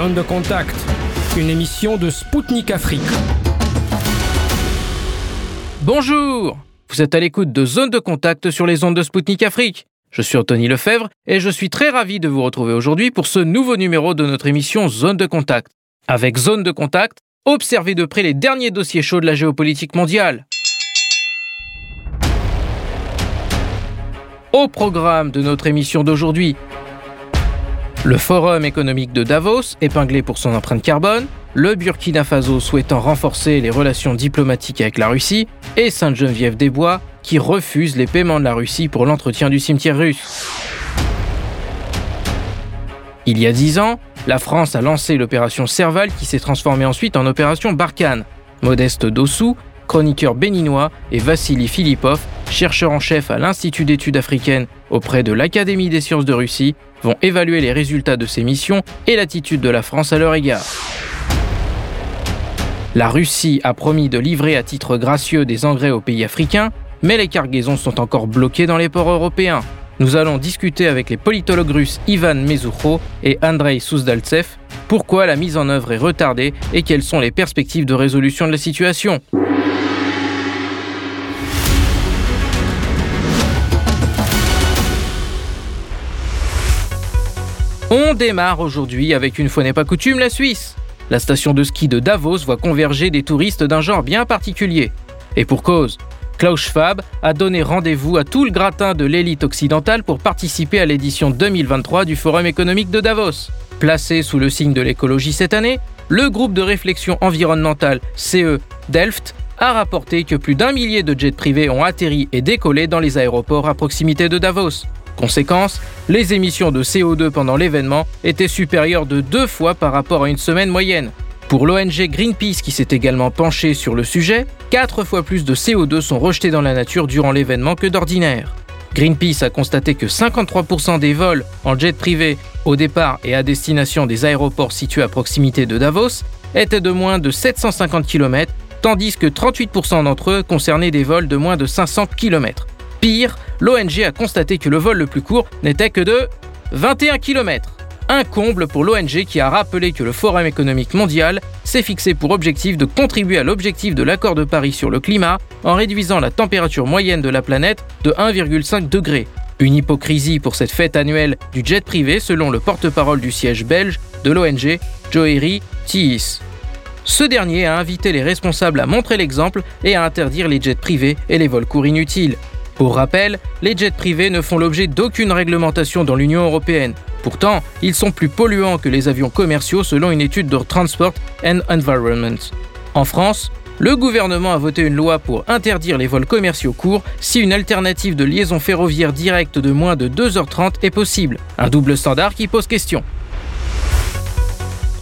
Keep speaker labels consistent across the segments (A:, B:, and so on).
A: Zone de contact, une émission de Spoutnik Afrique.
B: Bonjour Vous êtes à l'écoute de Zone de contact sur les ondes de Spoutnik Afrique. Je suis Anthony Lefebvre et je suis très ravi de vous retrouver aujourd'hui pour ce nouveau numéro de notre émission Zone de contact. Avec Zone de contact, observez de près les derniers dossiers chauds de la géopolitique mondiale. Au programme de notre émission d'aujourd'hui, le Forum économique de Davos, épinglé pour son empreinte carbone, le Burkina Faso souhaitant renforcer les relations diplomatiques avec la Russie, et Sainte-Geneviève-des-Bois, qui refuse les paiements de la Russie pour l'entretien du cimetière russe. Il y a dix ans, la France a lancé l'opération Serval qui s'est transformée ensuite en opération Barkhane. Modeste Dossou, chroniqueur béninois, et Vassili Filipov, chercheur en chef à l'Institut d'études africaines auprès de l'Académie des sciences de Russie, vont évaluer les résultats de ces missions et l'attitude de la France à leur égard. La Russie a promis de livrer à titre gracieux des engrais aux pays africains, mais les cargaisons sont encore bloquées dans les ports européens. Nous allons discuter avec les politologues russes Ivan Mezoucho et Andrei Souzdaltsev pourquoi la mise en œuvre est retardée et quelles sont les perspectives de résolution de la situation. On démarre aujourd'hui avec une fois n'est pas coutume la Suisse. La station de ski de Davos voit converger des touristes d'un genre bien particulier. Et pour cause, Klaus Schwab a donné rendez-vous à tout le gratin de l'élite occidentale pour participer à l'édition 2023 du Forum économique de Davos. Placé sous le signe de l'écologie cette année, le groupe de réflexion environnementale CE Delft a rapporté que plus d'un millier de jets privés ont atterri et décollé dans les aéroports à proximité de Davos. Conséquence, les émissions de CO2 pendant l'événement étaient supérieures de deux fois par rapport à une semaine moyenne. Pour l'ONG Greenpeace qui s'est également penché sur le sujet, quatre fois plus de CO2 sont rejetés dans la nature durant l'événement que d'ordinaire. Greenpeace a constaté que 53% des vols en jet privé au départ et à destination des aéroports situés à proximité de Davos étaient de moins de 750 km, tandis que 38% d'entre eux concernaient des vols de moins de 500 km. Pire, l'ONG a constaté que le vol le plus court n'était que de 21 km. Un comble pour l'ONG qui a rappelé que le Forum économique mondial s'est fixé pour objectif de contribuer à l'objectif de l'accord de Paris sur le climat en réduisant la température moyenne de la planète de 1,5 degré. Une hypocrisie pour cette fête annuelle du jet privé selon le porte-parole du siège belge de l'ONG, Joeri Thiis. Ce dernier a invité les responsables à montrer l'exemple et à interdire les jets privés et les vols courts inutiles. Pour rappel, les jets privés ne font l'objet d'aucune réglementation dans l'Union européenne. Pourtant, ils sont plus polluants que les avions commerciaux selon une étude de Transport and Environment. En France, le gouvernement a voté une loi pour interdire les vols commerciaux courts si une alternative de liaison ferroviaire directe de moins de 2h30 est possible. Un double standard qui pose question.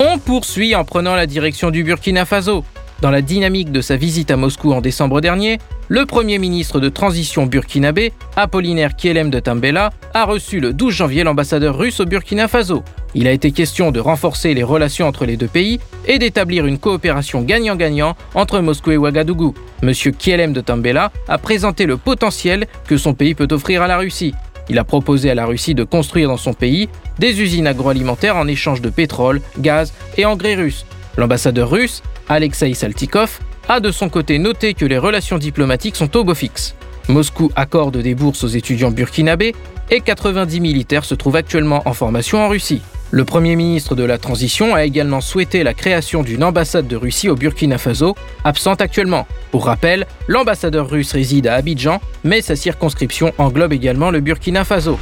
B: On poursuit en prenant la direction du Burkina Faso. Dans la dynamique de sa visite à Moscou en décembre dernier, le Premier ministre de transition burkinabé, Apollinaire Kielem de Tambela, a reçu le 12 janvier l'ambassadeur russe au Burkina Faso. Il a été question de renforcer les relations entre les deux pays et d'établir une coopération gagnant-gagnant entre Moscou et Ouagadougou. Monsieur Kielem de Tambela a présenté le potentiel que son pays peut offrir à la Russie. Il a proposé à la Russie de construire dans son pays des usines agroalimentaires en échange de pétrole, gaz et engrais russes. L'ambassadeur russe Alexei Saltikov, a de son côté noté que les relations diplomatiques sont au beau fixe. Moscou accorde des bourses aux étudiants burkinabés et 90 militaires se trouvent actuellement en formation en Russie. Le Premier ministre de la Transition a également souhaité la création d'une ambassade de Russie au Burkina Faso, absente actuellement. Pour rappel, l'ambassadeur russe réside à Abidjan, mais sa circonscription englobe également le Burkina Faso.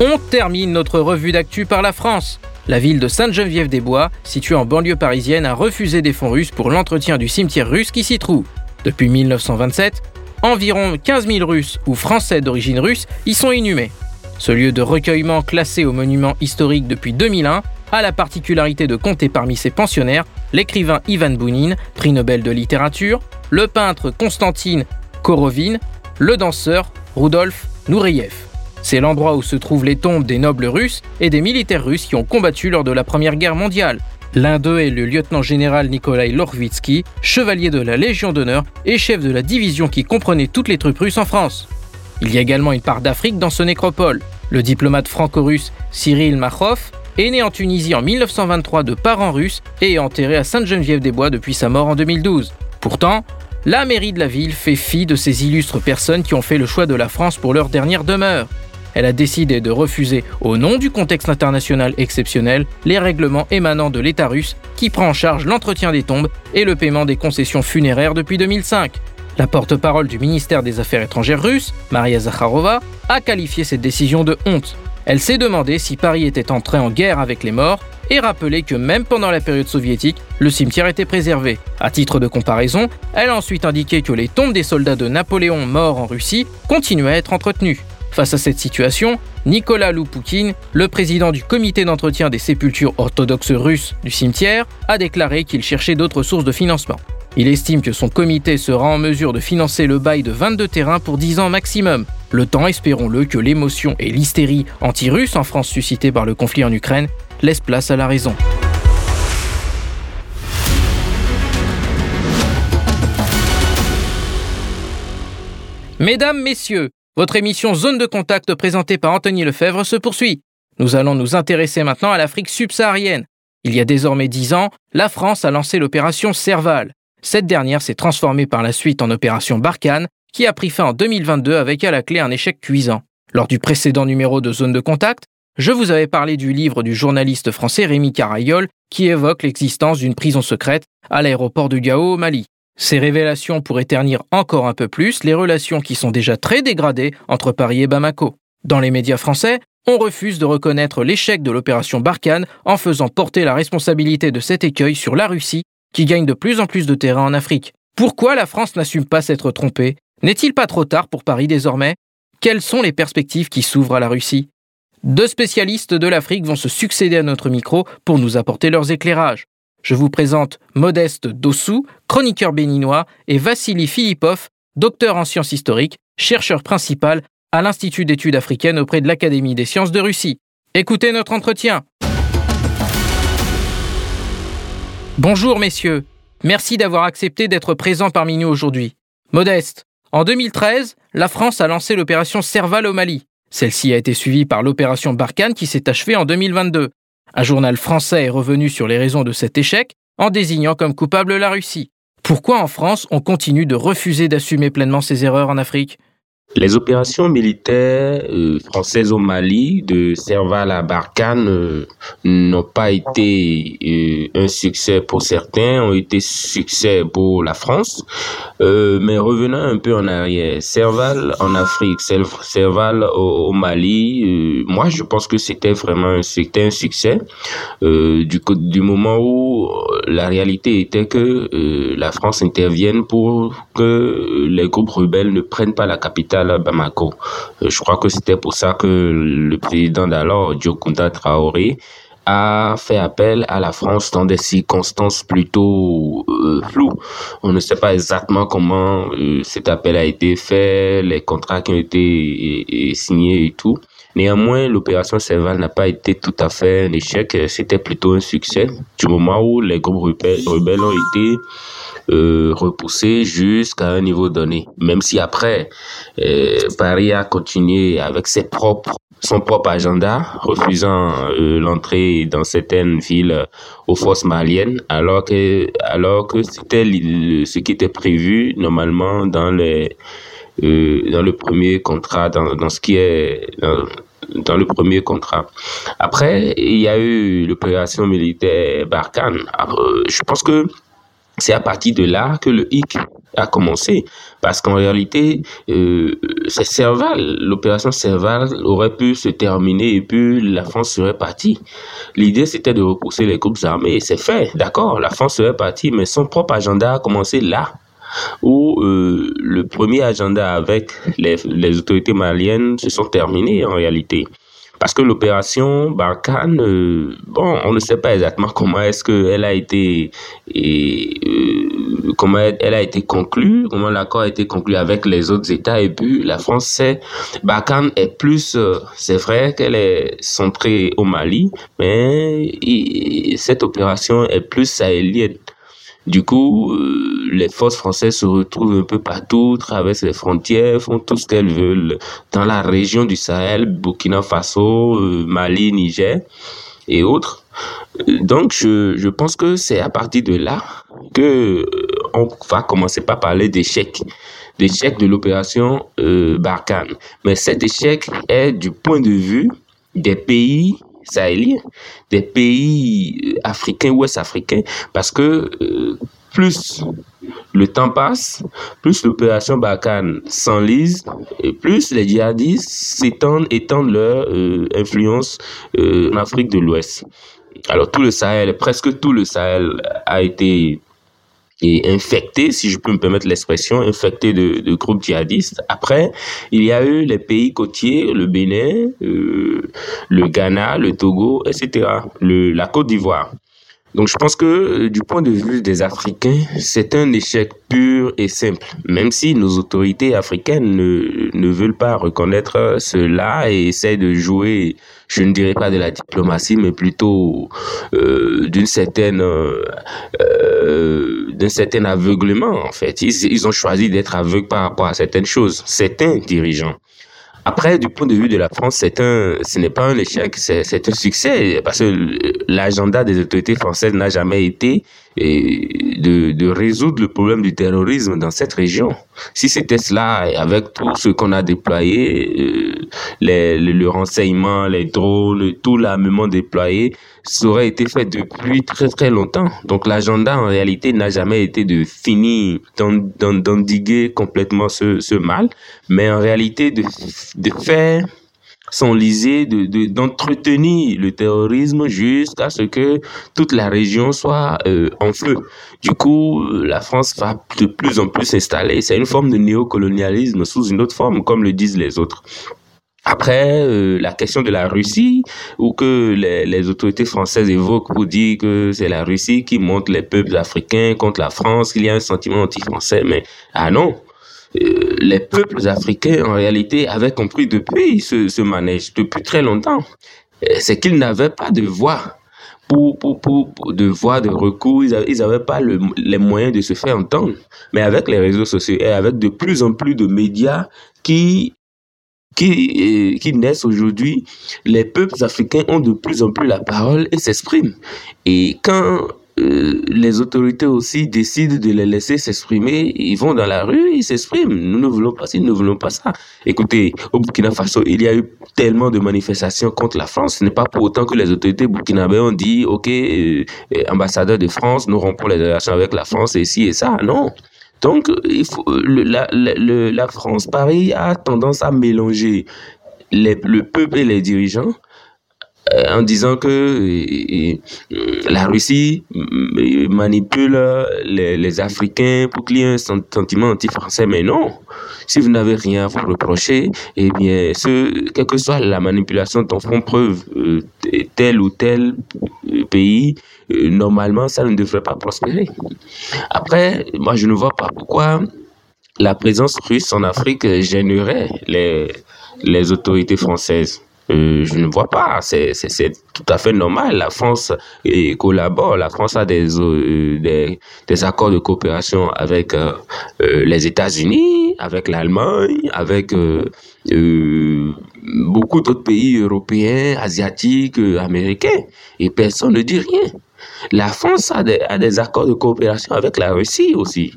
B: On termine notre revue d'actu par la France. La ville de Sainte-Geneviève-des-Bois, située en banlieue parisienne, a refusé des fonds russes pour l'entretien du cimetière russe qui s'y trouve. Depuis 1927, environ 15 000 Russes ou Français d'origine russe y sont inhumés. Ce lieu de recueillement classé au monument historique depuis 2001 a la particularité de compter parmi ses pensionnaires l'écrivain Ivan Bounine, prix Nobel de littérature, le peintre Konstantin Korovine, le danseur Rudolf Nureyev. C'est l'endroit où se trouvent les tombes des nobles russes et des militaires russes qui ont combattu lors de la Première Guerre mondiale. L'un d'eux est le lieutenant-général Nikolai Lorvitsky, chevalier de la Légion d'honneur et chef de la division qui comprenait toutes les troupes russes en France. Il y a également une part d'Afrique dans ce nécropole. Le diplomate franco-russe Cyril Machov est né en Tunisie en 1923 de parents russes et est enterré à Sainte-Geneviève-des-Bois depuis sa mort en 2012. Pourtant, la mairie de la ville fait fi de ces illustres personnes qui ont fait le choix de la France pour leur dernière demeure. Elle a décidé de refuser, au nom du contexte international exceptionnel, les règlements émanant de l'État russe qui prend en charge l'entretien des tombes et le paiement des concessions funéraires depuis 2005. La porte-parole du ministère des Affaires étrangères russe, Maria Zakharova, a qualifié cette décision de honte. Elle s'est demandé si Paris était entré en guerre avec les morts et rappelé que même pendant la période soviétique, le cimetière était préservé. À titre de comparaison, elle a ensuite indiqué que les tombes des soldats de Napoléon morts en Russie continuaient à être entretenues. Face à cette situation, Nicolas Loupoukine, le président du comité d'entretien des sépultures orthodoxes russes du cimetière, a déclaré qu'il cherchait d'autres sources de financement. Il estime que son comité sera en mesure de financer le bail de 22 terrains pour 10 ans maximum. Le temps, espérons-le, que l'émotion et l'hystérie anti-russe en France suscitée par le conflit en Ukraine laissent place à la raison. Mesdames, Messieurs, votre émission Zone de contact présentée par Anthony Lefebvre se poursuit. Nous allons nous intéresser maintenant à l'Afrique subsaharienne. Il y a désormais dix ans, la France a lancé l'opération Serval. Cette dernière s'est transformée par la suite en opération Barkhane, qui a pris fin en 2022 avec à la clé un échec cuisant. Lors du précédent numéro de Zone de Contact, je vous avais parlé du livre du journaliste français Rémi Carayol qui évoque l'existence d'une prison secrète à l'aéroport de Gao au Mali. Ces révélations pourraient ternir encore un peu plus les relations qui sont déjà très dégradées entre Paris et Bamako. Dans les médias français, on refuse de reconnaître l'échec de l'opération Barkhane en faisant porter la responsabilité de cet écueil sur la Russie qui gagne de plus en plus de terrain en Afrique. Pourquoi la France n'assume pas s'être trompée? N'est-il pas trop tard pour Paris désormais? Quelles sont les perspectives qui s'ouvrent à la Russie? Deux spécialistes de l'Afrique vont se succéder à notre micro pour nous apporter leurs éclairages. Je vous présente Modeste Dossou, chroniqueur béninois, et Vassili Philippov, docteur en sciences historiques, chercheur principal à l'Institut d'études africaines auprès de l'Académie des sciences de Russie. Écoutez notre entretien. Bonjour messieurs, merci d'avoir accepté d'être présent parmi nous aujourd'hui. Modeste, en 2013, la France a lancé l'opération Serval au Mali. Celle-ci a été suivie par l'opération Barkhane qui s'est achevée en 2022. Un journal français est revenu sur les raisons de cet échec en désignant comme coupable la Russie. Pourquoi en France on continue de refuser d'assumer pleinement ses erreurs en Afrique?
C: Les opérations militaires euh, françaises au Mali, de Serval à Barkhane, euh, n'ont pas été euh, un succès pour certains, ont été succès pour la France. mais revenons un peu en arrière. Serval en Afrique, Serval au, Mali, moi je pense que c'était vraiment un succès du, du moment où la réalité était que la France intervienne pour que les groupes rebelles ne prennent pas la capitale Bamako. Euh, je crois que c'était pour ça que le président d'alors, Diokunta Traoré, a fait appel à la France dans des circonstances plutôt euh, floues. On ne sait pas exactement comment euh, cet appel a été fait, les contrats qui ont été signés et tout. Néanmoins, l'opération Serval n'a pas été tout à fait un échec, c'était plutôt un succès du moment où les groupes rebelles ont été euh, repoussé jusqu'à un niveau donné. Même si après, euh, Paris a continué avec ses propres son propre agenda, refusant euh, l'entrée dans certaines villes aux forces maliennes, alors que alors que c'était ce qui était prévu normalement dans dans le premier contrat, dans, dans ce qui est dans le premier contrat. Après, il y a eu l'opération militaire Barkhane. je pense que c'est à partir de là que le hic a commencé. Parce qu'en réalité, euh, c'est Serval, l'opération Serval aurait pu se terminer et puis la France serait partie. L'idée, c'était de repousser les groupes armés. C'est fait, d'accord, la France serait partie, mais son propre agenda a commencé là où euh, le premier agenda avec les, les autorités maliennes se sont terminés en réalité. Parce que l'opération Barkhane, euh, bon, on ne sait pas exactement comment est-ce qu'elle a été euh, comment elle, a été conclue, comment l'accord a été conclu avec les autres États. Et puis la France, c'est Barkhane est plus, euh, c'est vrai qu'elle est centrée au Mali, mais cette opération est plus sahélienne. Du coup, euh, les forces françaises se retrouvent un peu partout, traversent les frontières, font tout ce qu'elles veulent dans la région du Sahel, Burkina Faso, euh, Mali, Niger. et autres. Donc, je, je pense que c'est à partir de là que on va commencer par parler d'échec, d'échec de l'opération euh, Barkhane. Mais cet échec est du point de vue des pays sahéliens, des pays africains, ouest africains, parce que euh, plus le temps passe, plus l'opération Barkhane s'enlise, et plus les djihadistes s'étendent, étendent leur euh, influence euh, en Afrique de l'Ouest. Alors tout le Sahel, presque tout le Sahel a été et infecté, si je peux me permettre l'expression, infecté de, de, groupes djihadistes. Après, il y a eu les pays côtiers, le Bénin, euh, le Ghana, le Togo, etc., le, la Côte d'Ivoire. Donc je pense que euh, du point de vue des Africains, c'est un échec pur et simple, même si nos autorités africaines ne, ne veulent pas reconnaître cela et essaient de jouer, je ne dirais pas de la diplomatie, mais plutôt euh, d'une certaine, euh, d'un certain aveuglement en fait. Ils ont choisi d'être aveugles par rapport à certaines choses, certains dirigeants. Après, du point de vue de la France, c'est un, ce n'est pas un échec, c'est un succès parce que l'agenda des autorités françaises n'a jamais été de, de résoudre le problème du terrorisme dans cette région. Si c'était cela, avec tout ce qu'on a déployé, euh, les, le renseignement, les drones, tout l'armement déployé, ça aurait été fait depuis très très longtemps. Donc l'agenda en réalité n'a jamais été de finir, d'endiguer complètement ce, ce mal, mais en réalité de, de faire s'enliser, de d'entretenir le terrorisme jusqu'à ce que toute la région soit euh, en feu. Du coup, la France va de plus en plus s'installer. C'est une forme de néocolonialisme sous une autre forme, comme le disent les autres. Après, euh, la question de la Russie, ou que les, les, autorités françaises évoquent pour dire que c'est la Russie qui monte les peuples africains contre la France, qu'il y a un sentiment anti-français, mais ah non, les peuples africains, en réalité, avaient compris depuis ce, manège, depuis très longtemps. Euh, c'est qu'ils n'avaient pas de voix. Pour, de voix de recours, ils n'avaient pas le, les moyens de se faire entendre. Mais avec les réseaux sociaux et avec de plus en plus de médias qui qui, euh, qui naissent aujourd'hui, les peuples africains ont de plus en plus la parole et s'expriment. Et quand euh, les autorités aussi décident de les laisser s'exprimer, ils vont dans la rue, ils s'expriment. Nous ne voulons pas nous ne voulons pas ça. Écoutez, au Burkina Faso, il y a eu tellement de manifestations contre la France. Ce n'est pas pour autant que les autorités burkinabées ont dit, OK, euh, euh ambassadeur de France, nous rompons les relations avec la France et ci et ça. Non. Donc, il faut, le, la, le, la France, Paris a tendance à mélanger le peuple et les dirigeants euh, en disant que euh, la Russie manipule les, Africains pour qu'il y ait un sentiment anti-français. Mais non, si vous n'avez rien à vous reprocher, eh bien, ce, quelle que soit la manipulation dont font preuve euh, tel ou tel pays, normalement, ça ne devrait pas prospérer. Après, moi, je ne vois pas pourquoi la présence russe en Afrique gênerait les autorités françaises. Euh, je ne vois pas. C'est tout à fait normal. La France et collabore. La France a des, euh, des, des, accords de coopération avec euh, euh les États-Unis, avec l'Allemagne, avec euh, beaucoup d'autres pays européens, asiatiques, américains. Et personne ne dit rien. La France a des, a des accords de coopération avec la Russie aussi.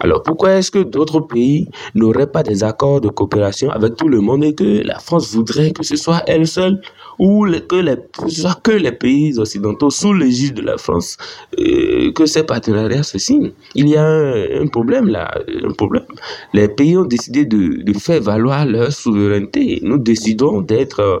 C: Alors pourquoi est-ce que d'autres pays n'auraient pas des accords de coopération avec tout le monde et que la France voudrait que ce soit elle seule ou que, les, soit que les pays occidentaux sous l'égide de la France euh, que ces partenariats se signent? Il y a un, problème là, un problème. Les pays ont décidé de, de faire valoir leur souveraineté. Nous décidons d'être, euh,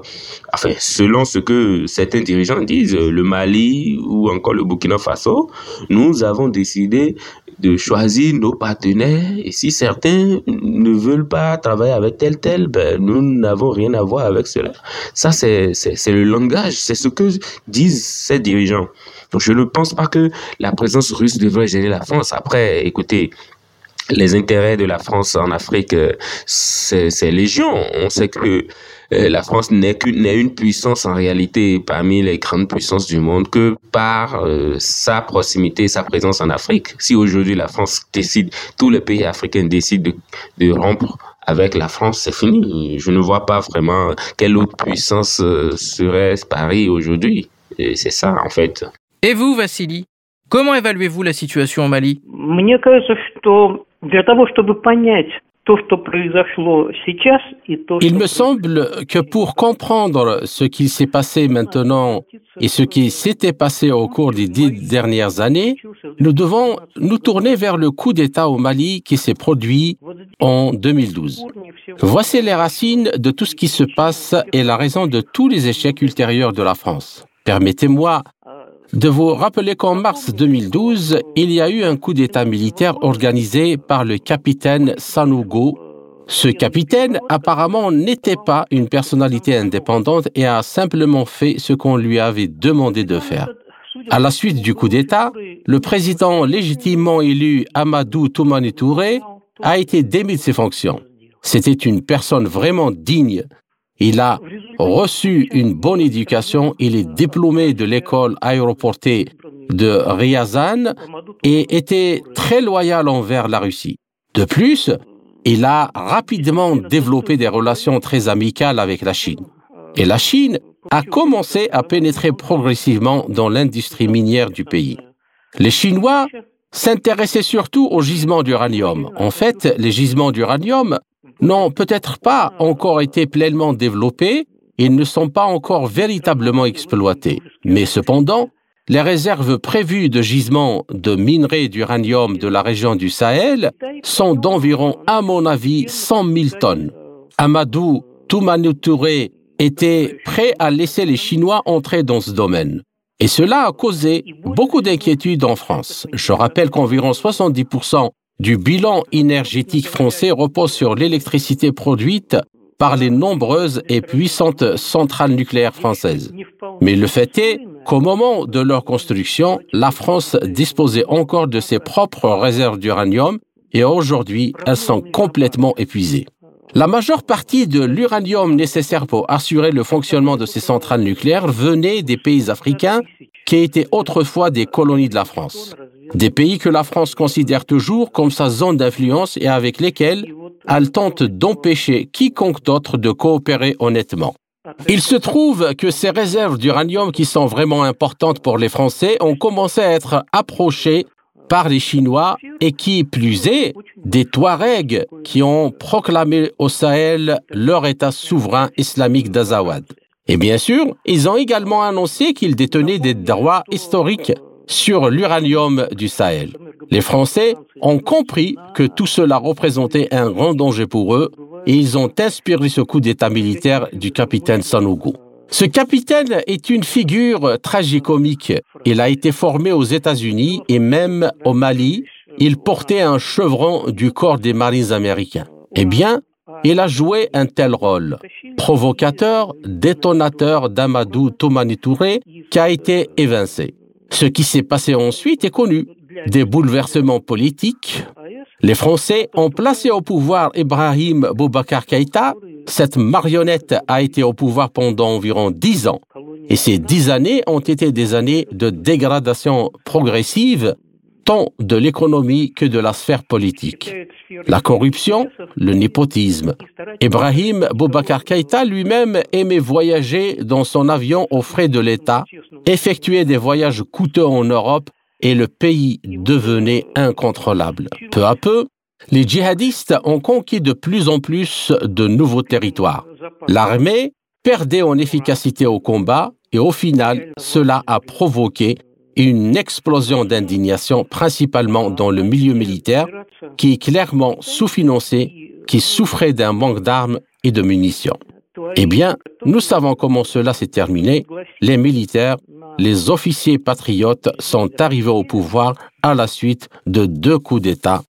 C: enfin, selon ce que certains dirigeants disent, le Mali ou encore le Burkina Faso, nous avons décidé de choisir nos partenaires. Et si certains ne veulent pas travailler avec tel tel, ben, nous n'avons rien à voir avec cela. Ça, c'est, le langage, c'est ce que disent ces dirigeants. Donc, je ne pense pas que la présence russe devrait gêner la France. Après, écoutez, les intérêts de la France en Afrique, euh, c'est légion. On sait que euh, la France n'est qu'une une puissance en réalité parmi les grandes puissances du monde que par euh, sa proximité, sa présence en Afrique. Si aujourd'hui la France décide, tous les pays africains décident de, de rompre avec la France, c'est fini. Je ne vois pas vraiment quelle autre puissance serait Paris aujourd'hui. c'est ça en fait.
B: Et vous, Vassili? Comment évaluez-vous la situation au Mali?
D: Il me semble que pour comprendre ce qui s'est passé maintenant et ce qui s'était passé au cours des dix dernières années, nous devons nous tourner vers le coup d'État au Mali qui s'est produit en 2012. Voici les racines de tout ce qui se passe et la raison de tous les échecs ultérieurs de la France. Permettez-moi de vous rappeler qu'en mars 2012, il y a eu un coup d'État militaire organisé par le capitaine Sanogo. Ce capitaine apparemment n'était pas une personnalité indépendante et a simplement fait ce qu'on lui avait demandé de faire. À la suite du coup d'État, le président légitimement élu Amadou Toumani Touré a été démis de ses fonctions. C'était une personne vraiment digne il a reçu une bonne éducation, il est diplômé de l'école aéroportée de Ryazan et était très loyal envers la Russie. De plus, il a rapidement développé des relations très amicales avec la Chine. Et la Chine a commencé à pénétrer progressivement dans l'industrie minière du pays. Les Chinois s'intéressaient surtout aux gisements d'uranium. En fait, les gisements d'uranium n'ont peut-être pas encore été pleinement développés et ne sont pas encore véritablement exploités. Mais cependant, les réserves prévues de gisements de minerais d'uranium de la région du Sahel sont d'environ, à mon avis, 100 000 tonnes. Amadou Toumani était prêt à laisser les Chinois entrer dans ce domaine. Et cela a causé beaucoup d'inquiétudes en France. Je rappelle qu'environ 70% du bilan énergétique français repose sur l'électricité produite par les nombreuses et puissantes centrales nucléaires françaises. Mais le fait est qu'au moment de leur construction, la France disposait encore de ses propres réserves d'uranium et aujourd'hui, elles sont complètement épuisées. La majeure partie de l'uranium nécessaire pour assurer le fonctionnement de ces centrales nucléaires venait des pays africains qui étaient autrefois des colonies de la France. Des pays que la France considère toujours comme sa zone d'influence et avec lesquels elle tente d'empêcher quiconque d'autre de coopérer honnêtement. Il se trouve que ces réserves d'uranium qui sont vraiment importantes pour les Français ont commencé à être approchées par les Chinois et qui plus est, des Touaregs qui ont proclamé au Sahel leur État souverain islamique d'Azawad. Et bien sûr, ils ont également annoncé qu'ils détenaient des droits historiques sur l'uranium du Sahel. Les Français ont compris que tout cela représentait un grand danger pour eux et ils ont inspiré ce coup d'État militaire du capitaine Sanogo. Ce capitaine est une figure tragicomique. Il a été formé aux États-Unis et même au Mali. Il portait un chevron du corps des marines américains. Eh bien, il a joué un tel rôle. Provocateur, détonateur d'Amadou Toumani Touré, qui a été évincé. Ce qui s'est passé ensuite est connu. Des bouleversements politiques. Les Français ont placé au pouvoir Ibrahim Boubacar Keïta. Cette marionnette a été au pouvoir pendant environ dix ans. Et ces dix années ont été des années de dégradation progressive tant de l'économie que de la sphère politique. La corruption, le népotisme. Ibrahim Boubacar Keïta lui-même aimait voyager dans son avion aux frais de l'État, effectuer des voyages coûteux en Europe et le pays devenait incontrôlable. Peu à peu, les djihadistes ont conquis de plus en plus de nouveaux territoires. L'armée perdait en efficacité au combat et au final, cela a provoqué une explosion d'indignation, principalement dans le milieu militaire, qui est clairement sous-financé, qui souffrait d'un manque d'armes et de munitions. Eh bien, nous savons comment cela s'est terminé. Les militaires, les officiers patriotes sont arrivés au pouvoir à la suite de deux coups d'État.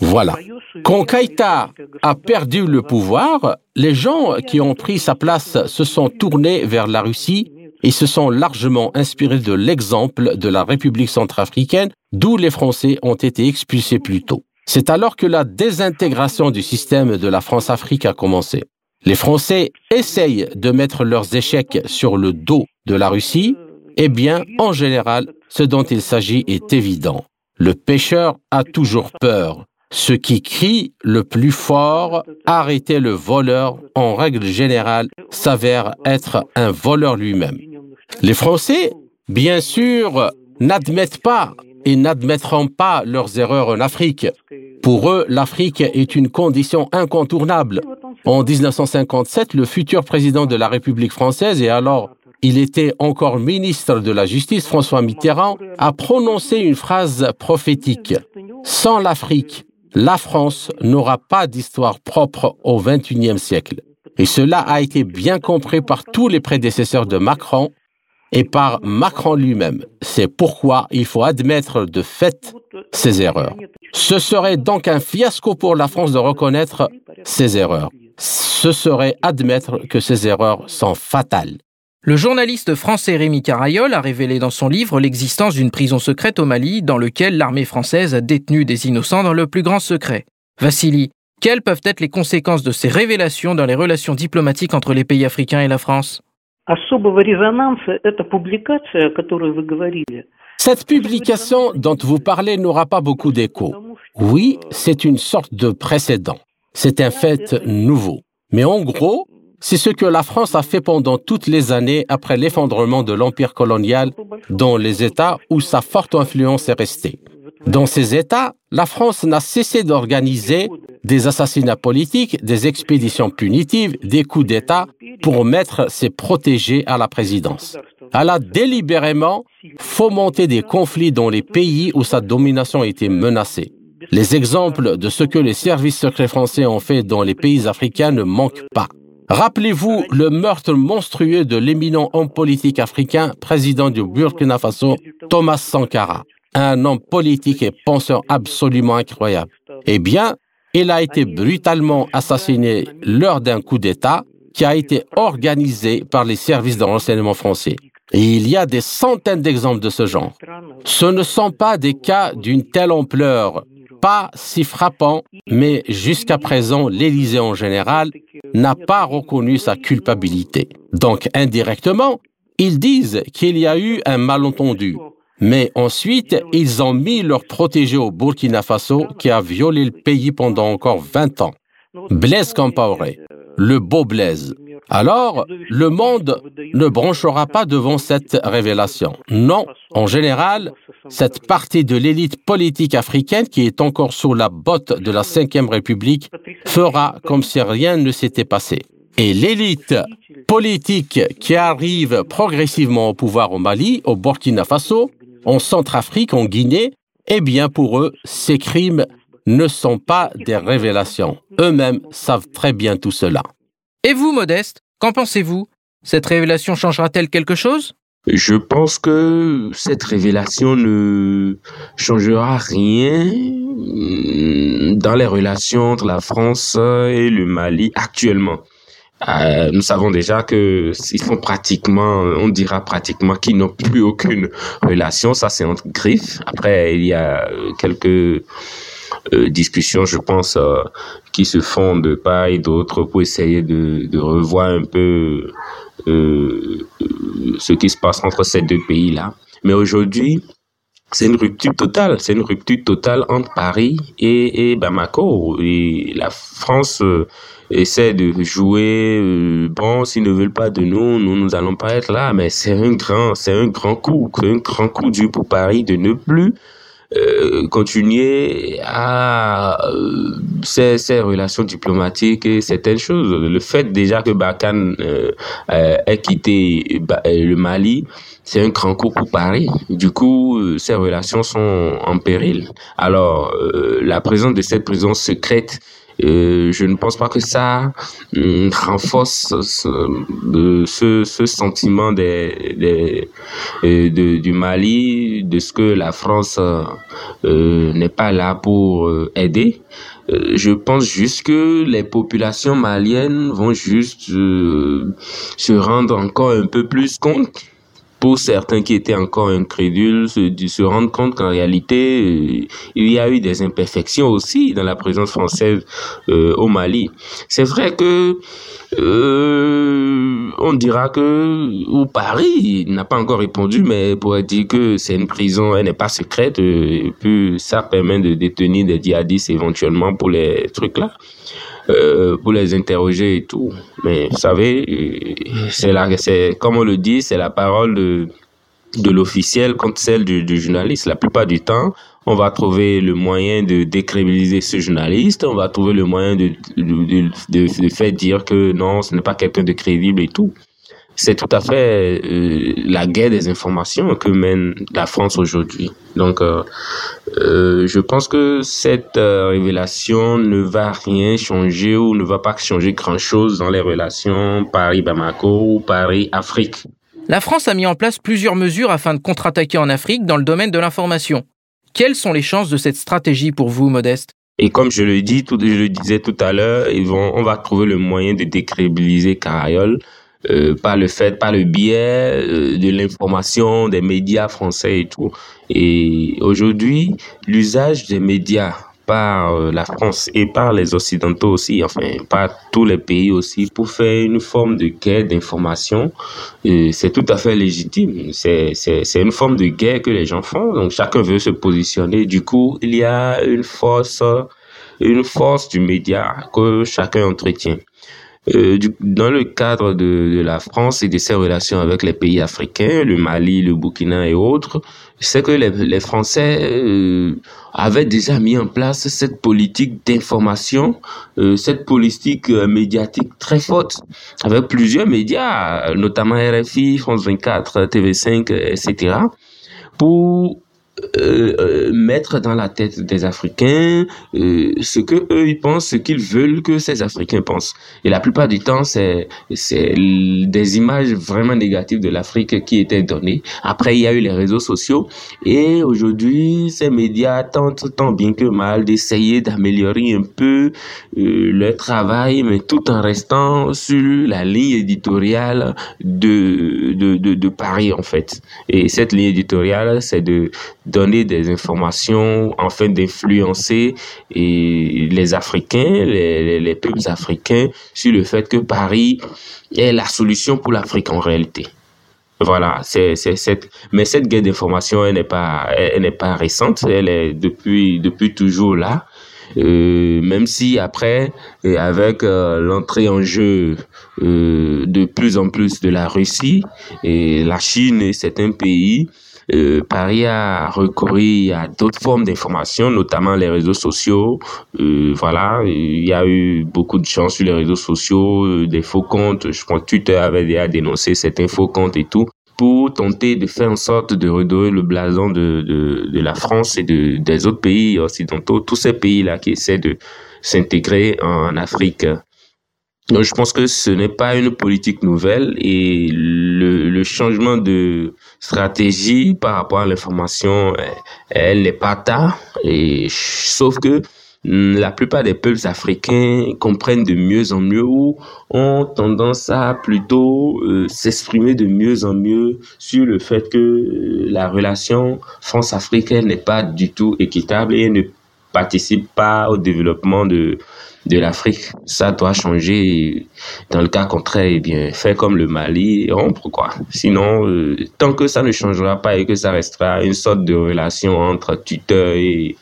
D: Voilà. Quand Kaïta a perdu le pouvoir, les gens qui ont pris sa place se sont tournés vers la Russie et se sont largement inspirés de l'exemple de la République centrafricaine, d'où les Français ont été expulsés plus tôt. C'est alors que la désintégration du système de la France-Afrique a commencé. Les Français essayent de mettre leurs échecs sur le dos de la Russie, eh bien, en général, ce dont il s'agit est évident. Le pêcheur a toujours peur. Ce qui crie le plus fort, arrêtez le voleur, en règle générale, s'avère être un voleur lui-même. Les Français, bien sûr, n'admettent pas et n'admettront pas leurs erreurs en Afrique. Pour eux, l'Afrique est une condition incontournable. En 1957, le futur président de la République française et alors il était encore ministre de la Justice, François Mitterrand, a prononcé une phrase prophétique. Sans l'Afrique, la France n'aura pas d'histoire propre au XXIe siècle. Et cela a été bien compris par tous les prédécesseurs de Macron et par Macron lui-même. C'est pourquoi il faut admettre de fait ses erreurs. Ce serait donc un fiasco pour la France de reconnaître ses erreurs. Ce serait admettre que ces erreurs sont fatales.
B: Le journaliste français Rémi Carayol a révélé dans son livre l'existence d'une prison secrète au Mali dans laquelle l'armée française a détenu des innocents dans le plus grand secret. Vassili, quelles peuvent être les conséquences de ces révélations dans les relations diplomatiques entre les pays africains et la France?
D: Cette publication dont vous parlez n'aura pas beaucoup d'écho. Oui, c'est une sorte de précédent. C'est un fait nouveau. Mais en gros, c'est ce que la France a fait pendant toutes les années après l'effondrement de l'empire colonial dans les États où sa forte influence est restée. Dans ces États, la France n'a cessé d'organiser des assassinats politiques, des expéditions punitives, des coups d'État pour mettre ses protégés à la présidence. Elle a délibérément fomenté des conflits dans les pays où sa domination était menacée. Les exemples de ce que les services secrets français ont fait dans les pays africains ne manquent pas. Rappelez-vous le meurtre monstrueux de l'éminent homme politique africain, président du Burkina Faso, Thomas Sankara un homme politique et penseur absolument incroyable. Eh bien, il a été brutalement assassiné lors d'un coup d'État qui a été organisé par les services de renseignement français. Et il y a des centaines d'exemples de ce genre. Ce ne sont pas des cas d'une telle ampleur, pas si frappants, mais jusqu'à présent, l'Élysée en général n'a pas reconnu sa culpabilité. Donc, indirectement, ils disent qu'il y a eu un malentendu, mais ensuite, ils ont mis leur protégé au Burkina Faso qui a violé le pays pendant encore 20 ans. Blaise Compaoré, le beau Blaise. Alors, le monde ne branchera pas devant cette révélation. Non, en général, cette partie de l'élite politique africaine qui est encore sous la botte de la Ve République fera comme si rien ne s'était passé. Et l'élite politique qui arrive progressivement au pouvoir au Mali, au Burkina Faso, en Centrafrique, en Guinée, eh bien pour eux, ces crimes ne sont pas des révélations. Eux-mêmes savent très bien tout cela.
B: Et vous, Modeste, qu'en pensez-vous? Cette révélation changera-t-elle quelque chose?
C: Je pense que cette révélation ne changera rien dans les relations entre la France et le Mali actuellement. Euh, nous savons déjà que ils sont pratiquement, on dira pratiquement qu'ils n'ont plus aucune relation. Ça, c'est entre griffes. Après, il y a quelques euh, discussions, je pense, euh, qui se font de part et d'autre pour essayer de, revoir un peu euh, ce qui se passe entre ces deux pays-là. Mais aujourd'hui, c'est une rupture totale. C'est une rupture totale entre Paris et Bamako. Et la France essaie de jouer euh, bon s'ils ne veulent pas de nous nous nous allons pas être là mais c'est un grand c'est un grand coup un grand coup dur pour Paris de ne plus euh, continuer à euh, ces, ces, relations diplomatiques et certaines choses. Le fait déjà que Bakan euh, ait quitté le Mali, c'est un grand coup pour Paris. Du coup, ces relations sont en péril. Alors, la présence de cette prison secrète euh, je ne pense pas que ça euh, renforce ce, sentiment euh, du Mali, de ce que la France euh, n'est pas là pour aider. Je pense juste que les populations maliennes vont juste se rendre encore un peu plus compte pour certains qui étaient encore incrédules, se, se rendre compte qu'en réalité, euh, il y a eu des imperfections aussi dans la présence française euh, au Mali. C'est vrai que euh, on dira que ou Paris n'a pas encore répondu, mais pourrait dire que c'est une prison, elle n'est pas secrète, et puis ça permet de détenir des djihadistes éventuellement pour les trucs là. Euh, pour les interroger et tout. Mais vous savez, euh, c'est là, c'est comme on le dit, c'est la parole de de l'officiel contre celle du, du, journaliste. La plupart du temps, on va trouver le moyen de décrédibiliser ce journaliste, on va trouver le moyen de, de, de, de faire dire que non, ce n'est pas quelqu'un de crédible et tout c'est tout à fait euh, la guerre des informations que mène la France aujourd'hui. Donc, euh, euh, je pense que cette révélation ne va rien changer ou ne va pas changer grand-chose dans les relations Paris-Bamako ou Paris-Afrique.
B: La France a mis en place plusieurs mesures afin de contre-attaquer en Afrique dans le domaine de l'information. Quelles sont les chances de cette stratégie pour vous, Modeste?
C: Et comme je le dis, tout, je le disais tout à l'heure, ils vont, on va trouver le moyen de décrédibiliser Carayol euh, par le fait, par le biais euh, de l'information des médias français et tout. Et aujourd'hui, l'usage des médias par euh, la France et par les Occidentaux aussi, enfin par tous les pays aussi, pour faire une forme de guerre d'information, c'est tout à fait légitime. C'est une forme de guerre que les gens font, donc chacun veut se positionner. Du coup, il y a une force, une force du média que chacun entretient. Euh, dans le cadre de, de, la France et de ses relations avec les pays africains, le Mali, le Burkina et autres, c'est que les, les Français euh, avaient déjà mis en place cette politique d'information, euh, cette politique médiatique très forte, avec plusieurs médias, notamment RFI, France 24, TV5, etc., pour euh, euh, mettre dans la tête des Africains euh, ce que eux ils pensent, ce qu'ils veulent que ces Africains pensent. Et la plupart du temps, c'est c'est des images vraiment négatives de l'Afrique qui étaient données. Après, il y a eu les réseaux sociaux et aujourd'hui, ces médias tentent tant bien que mal d'essayer d'améliorer un peu euh, leur travail, mais tout en restant sur la ligne éditoriale de de, de, de Paris en fait. Et cette ligne éditoriale, c'est de donner des informations afin d'influencer les Africains, les, les, peuples africains sur le fait que Paris est la solution pour l'Afrique en réalité. Voilà, c'est cette mais cette guerre d'information elle n'est pas n'est pas récente, elle est depuis depuis toujours là. Euh, même si après, avec euh, l'entrée en jeu euh, de plus en plus de la Russie et la Chine et certains pays, euh, Paris a recouru à d'autres formes d'information, notamment les réseaux sociaux. Euh, voilà, il y a eu beaucoup de chance sur les réseaux sociaux, euh, des faux comptes. Je crois que Twitter avait déjà dénoncé certains faux comptes et tout pour tenter de faire en sorte de redorer le blason de, de, de la France et de, des autres pays occidentaux, tous ces pays-là qui essaient de s'intégrer en Afrique. Donc, je pense que ce n'est pas une politique nouvelle et le, changement de stratégie par rapport à l'information, elle n'est pas tard. Et sauf que mm, la plupart des peuples africains comprennent de mieux en mieux ou ont tendance à plutôt euh, s'exprimer de mieux en mieux sur le fait que euh, la relation France-Afrique n'est pas du tout équitable et ne participe pas au développement de de l'Afrique. Ça doit changer. Dans le cas contraire, eh bien, faire comme le Mali rompre, quoi. Sinon, euh, tant que ça ne changera pas et que ça restera une sorte de relation entre tuteur et,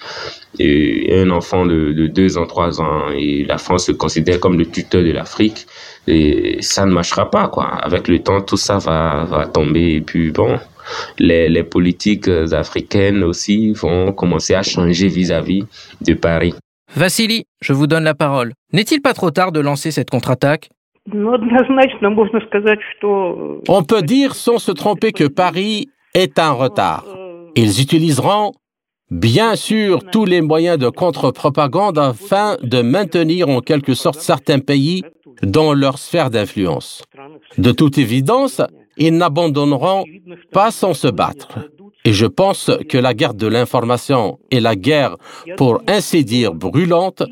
C: un enfant de, de deux ans, trois ans, et la France se considère comme le tuteur de l'Afrique, et ça ne marchera pas, quoi. Avec le temps, tout ça va, va tomber, et puis bon. Les, les politiques africaines aussi vont commencer à changer vis-à-vis -vis de Paris.
B: Vassili, je vous donne la parole. N'est-il pas trop tard de lancer cette contre-attaque?
D: On peut dire sans se tromper que Paris est en retard. Ils utiliseront bien sûr tous les moyens de contre-propagande afin de maintenir en quelque sorte certains pays dans leur sphère d'influence. De toute évidence, ils n'abandonneront pas sans se battre. Et je pense que la guerre de l'information et la guerre, pour ainsi dire, brûlante,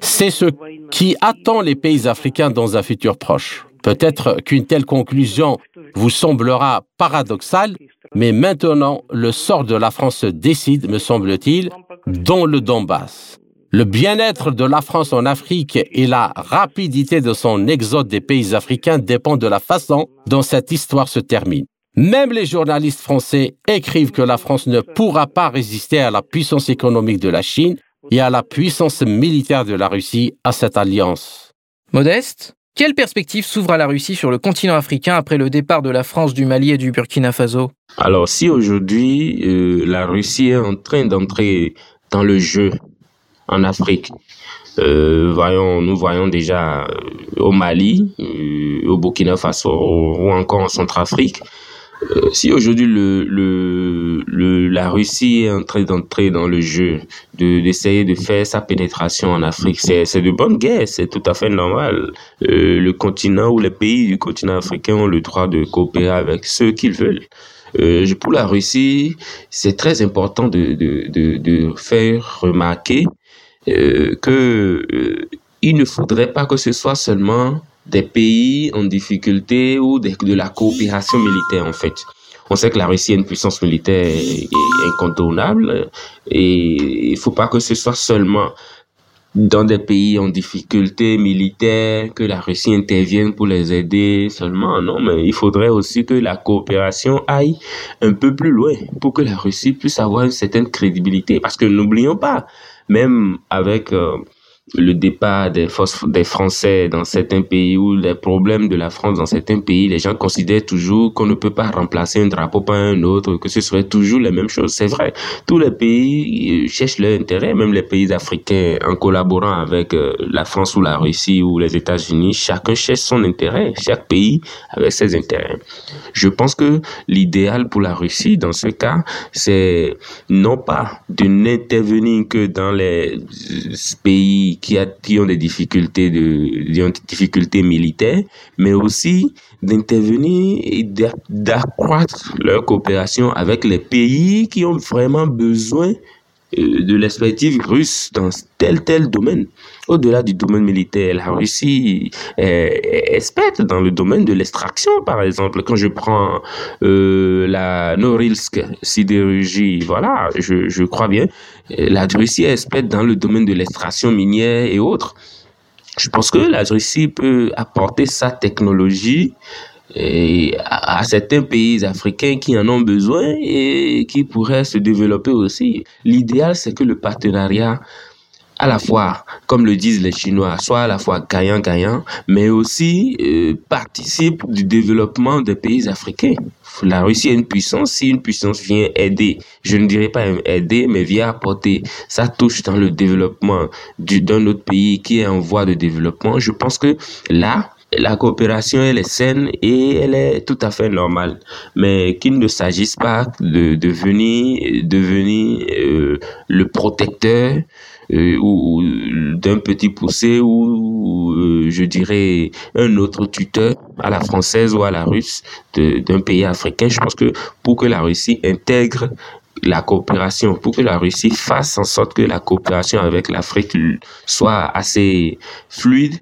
D: c'est ce qui attend les pays africains dans un futur proche. Peut-être qu'une telle conclusion vous semblera paradoxale, mais maintenant le sort de la France se décide, me semble-t-il, dans le Donbass. Le bien-être de la France en Afrique et la rapidité de son exode des pays africains dépend de la façon dont cette histoire se termine. Même les journalistes français écrivent que la France ne pourra pas résister à la puissance économique de la Chine et à la puissance militaire de la Russie à cette alliance.
B: Modeste, quelle perspective s'ouvre à la Russie sur le continent africain après le départ de la France, du Mali et du Burkina Faso?
C: Alors si aujourd'hui euh, la Russie est en train d'entrer dans le jeu en Afrique, euh, voyons, nous voyons déjà euh, au Mali, au Burkina Faso ou encore en Centrafrique, euh, si aujourd'hui le, le, le, la Russie est en train d'entrer dans le jeu, de d'essayer de faire sa pénétration en Afrique, c'est c'est de bonne guerre, c'est tout à fait normal. Euh, le continent ou les pays du continent africain ont le droit de coopérer avec ceux qu'ils veulent. Euh, pour la Russie, c'est très important de, de, de, de faire remarquer euh, que euh, il ne faudrait pas que ce soit seulement des pays en difficulté ou de, la coopération militaire en fait. On sait que la Russie est une puissance militaire incontournable et il faut pas que ce soit seulement dans des pays en difficulté militaire que la Russie intervienne pour les aider seulement. Non, mais il faudrait aussi que la coopération aille un peu plus loin pour que la Russie puisse avoir une certaine crédibilité. Parce que n'oublions pas, même avec euh, le départ des, des Français dans certains pays ou les problèmes de la France dans certains pays, les gens considèrent toujours qu'on ne peut pas remplacer un drapeau par un autre, que ce serait toujours la même chose. C'est vrai. Tous les pays euh, cherchent leur intérêt, même les pays africains, en collaborant avec euh, la France ou la Russie ou les États-Unis, chacun cherche son intérêt. Chaque pays avec ses intérêts. Je pense que l'idéal pour la Russie, dans ce cas, c'est non pas de n'intervenir que dans les euh, pays qui, ont des difficultés de des difficultés militaires, mais aussi d'intervenir et d'accroître leur coopération avec les pays qui ont vraiment besoin de l'expertise russe dans tel tel domaine. Au-delà du domaine militaire, la Russie est, experte dans le domaine de l'extraction, par exemple. Quand je prends euh, la Norilsk sidérurgie, voilà, je, je crois bien, la Russie est experte dans le domaine de l'extraction minière et autres. Je pense que la Russie peut apporter sa technologie à, certains pays africains qui en ont besoin et qui pourraient se développer aussi. L'idéal, c'est que le partenariat à la fois, comme le disent les Chinois, soit à la fois gagnant-gagnant, mais aussi euh, participe du développement des pays africains. La Russie est une puissance. Si une puissance vient aider, je ne dirais pas aider, mais vient apporter sa touche dans le développement d'un autre pays qui est en voie de développement, je pense que là, la coopération, elle est saine et elle est tout à fait normale. Mais qu'il ne s'agisse pas de devenir, devenir euh, le protecteur euh, ou, d'un petit poussé ou, euh, je dirais un autre tuteur à la française ou à la russe d'un pays africain. Je pense que pour que la Russie intègre la coopération, pour que la Russie fasse en sorte que la coopération avec l'Afrique soit assez fluide,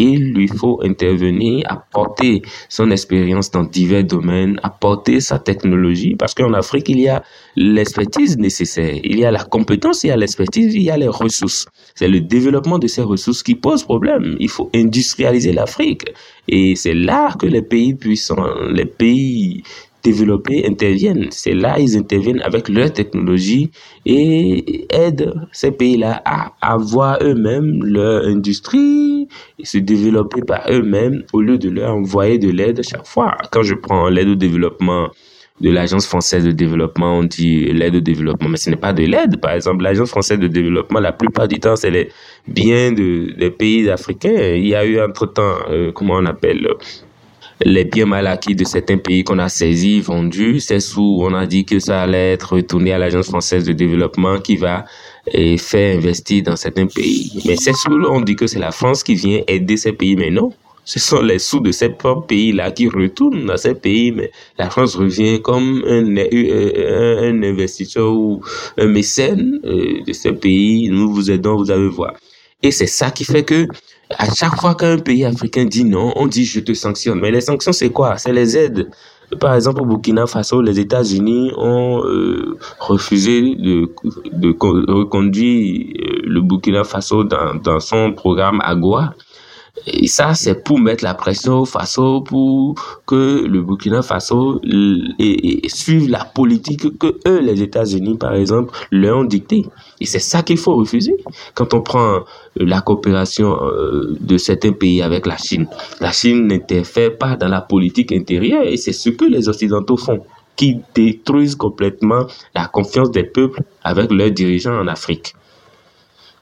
C: il lui faut intervenir, apporter son expérience dans divers domaines, apporter sa technologie, parce qu'en Afrique, il y a l'expertise nécessaire, il y a la compétence, il y a l'expertise, il y a les ressources. C'est le développement de ces ressources qui pose problème. Il faut industrialiser l'Afrique. Et c'est là que les pays puissants, les pays développés interviennent. C'est là ils interviennent avec leur technologie et aident ces pays-là à avoir eux-mêmes leur industrie se développer par eux-mêmes au lieu de leur envoyer de l'aide chaque fois. Quand je prends l'aide au développement de l'Agence française de développement, on dit l'aide au développement, mais ce n'est pas de l'aide. Par exemple, l'Agence française de développement, la plupart du temps, c'est les biens de, des pays africains. Il y a eu entre-temps, euh, comment on appelle, les biens mal acquis de certains pays qu'on a saisis, vendus, c'est sous, on a dit que ça allait être retourné à l'Agence française de développement qui va et faire investir dans certains pays. Mais c'est sous, on dit que c'est la France qui vient aider ces pays, mais non. Ce sont les sous de ces propres pays-là qui retournent dans ces pays, mais la France revient comme un, un, investisseur ou un mécène euh, de ces pays. Nous vous aidons, vous allez voir. Et c'est ça qui fait que à chaque fois qu'un pays africain dit non, on dit je te sanctionne. Mais les sanctions, c'est quoi? C'est les aides. Par exemple, au Burkina Faso, les États-Unis ont euh, refusé de, de reconduire euh, le Burkina Faso dans, dans son programme AGOA. Et ça, c'est pour mettre la pression au Faso pour que le Burkina Faso suive la politique que eux, les États-Unis, par exemple, leur ont dictée. Et c'est ça qu'il faut refuser. Quand on prend la coopération euh, de certains pays avec la Chine, la Chine n'interfère pas dans la politique intérieure et c'est ce que les Occidentaux font qui détruisent complètement la confiance des peuples avec leurs dirigeants en Afrique.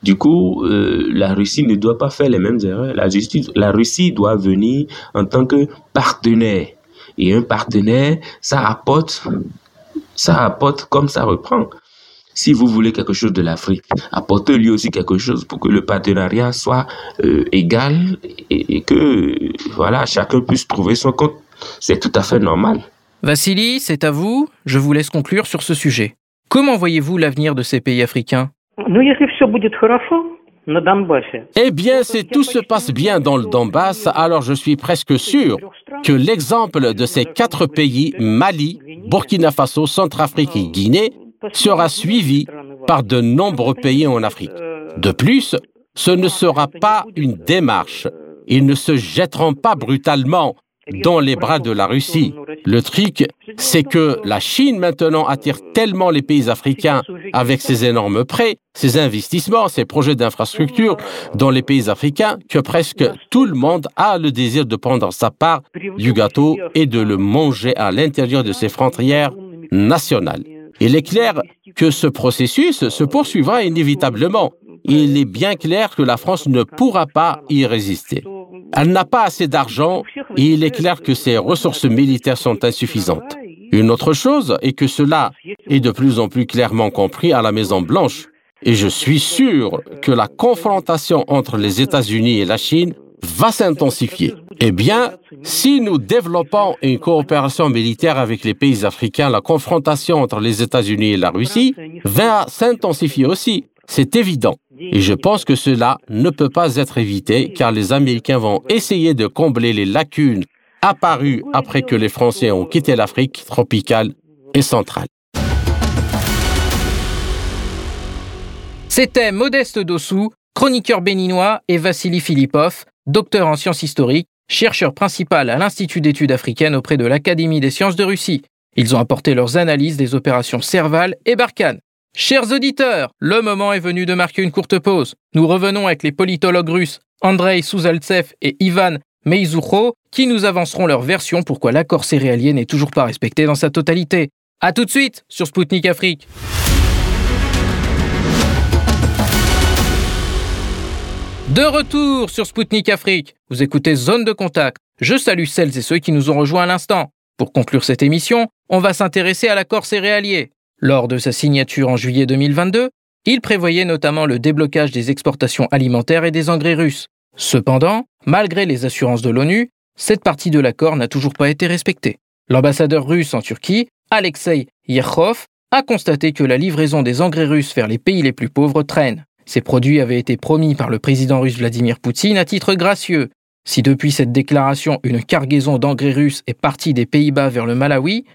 C: Du coup, euh, la Russie ne doit pas faire les mêmes erreurs. La, justice, la Russie doit venir en tant que partenaire. Et un partenaire, ça apporte, ça apporte comme ça reprend. Si vous voulez quelque chose de l'Afrique, apportez lui aussi quelque chose pour que le partenariat soit euh, égal et, et, que voilà chacun puisse trouver son compte. C'est tout à fait normal.
B: Vassili, c'est à vous. Je vous laisse conclure sur ce sujet. Comment voyez-vous l'avenir de ces pays africains?
D: Eh bien, si tout se passe bien dans le Donbass, alors je suis presque sûr que l'exemple de ces quatre pays, Mali, Burkina Faso, Centrafrique et Guinée, sera suivi par de nombreux pays en Afrique. De plus, ce ne sera pas une démarche. Ils ne se jetteront pas brutalement dans les bras de la Russie. Le truc, c'est que la Chine maintenant attire tellement les pays africains avec ses énormes prêts, ses investissements, ses projets d'infrastructure dans les pays africains que presque tout le monde a le désir de prendre sa part du gâteau et de le manger à l'intérieur de ses frontières nationales. Il est clair que ce processus se poursuivra inévitablement. Il est bien clair que la France ne pourra pas y résister. Elle n'a pas assez d'argent et il est clair que ses ressources militaires sont insuffisantes. Une autre chose est que cela est de plus en plus clairement compris à la Maison-Blanche. Et je suis sûr que la confrontation entre les États-Unis et la Chine va s'intensifier. Eh bien, si nous développons une coopération militaire avec les pays africains, la confrontation entre les États-Unis et la Russie va s'intensifier aussi. C'est évident. Et je pense que cela ne peut pas être évité car les Américains vont essayer de combler les lacunes apparues après que les Français ont quitté l'Afrique tropicale et centrale.
B: C'était Modeste Dossou, chroniqueur béninois, et Vassili Philippov, docteur en sciences historiques, chercheur principal à l'Institut d'études africaines auprès de l'Académie des sciences de Russie. Ils ont apporté leurs analyses des opérations Serval et Barkhane. Chers auditeurs, le moment est venu de marquer une courte pause. Nous revenons avec les politologues russes Andrei Souzaltsev et Ivan Meizoucho qui nous avanceront leur version pourquoi l'accord céréalier n'est toujours pas respecté dans sa totalité. A tout de suite sur Spoutnik Afrique. De retour sur Spoutnik Afrique, vous écoutez Zone de Contact. Je salue celles et ceux qui nous ont rejoints à l'instant. Pour conclure cette émission, on va s'intéresser à l'accord céréalier. Lors de sa signature en juillet 2022, il prévoyait notamment le déblocage des exportations alimentaires et des engrais russes. Cependant, malgré les assurances de l'ONU, cette partie de l'accord n'a toujours pas été respectée. L'ambassadeur russe en Turquie, Alexei Yerkov, a constaté que la livraison des engrais russes vers les pays les plus pauvres traîne. Ces produits avaient été promis par le président russe Vladimir Poutine à titre gracieux. Si depuis cette déclaration une cargaison d'engrais russes est partie des Pays-Bas vers le Malawi,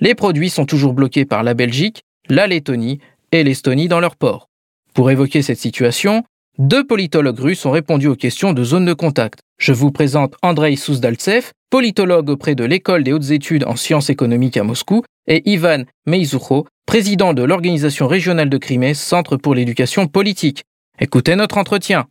B: les produits sont toujours bloqués par la Belgique, la Lettonie et l'Estonie dans leurs ports. Pour évoquer cette situation, deux politologues russes ont répondu aux questions de zone de contact. Je vous présente Andrei Souzdaltsev, politologue auprès de l'École des hautes études en sciences économiques à Moscou, et Ivan Meizoucho, président de l'Organisation régionale de Crimée, Centre pour l'éducation politique. Écoutez notre entretien.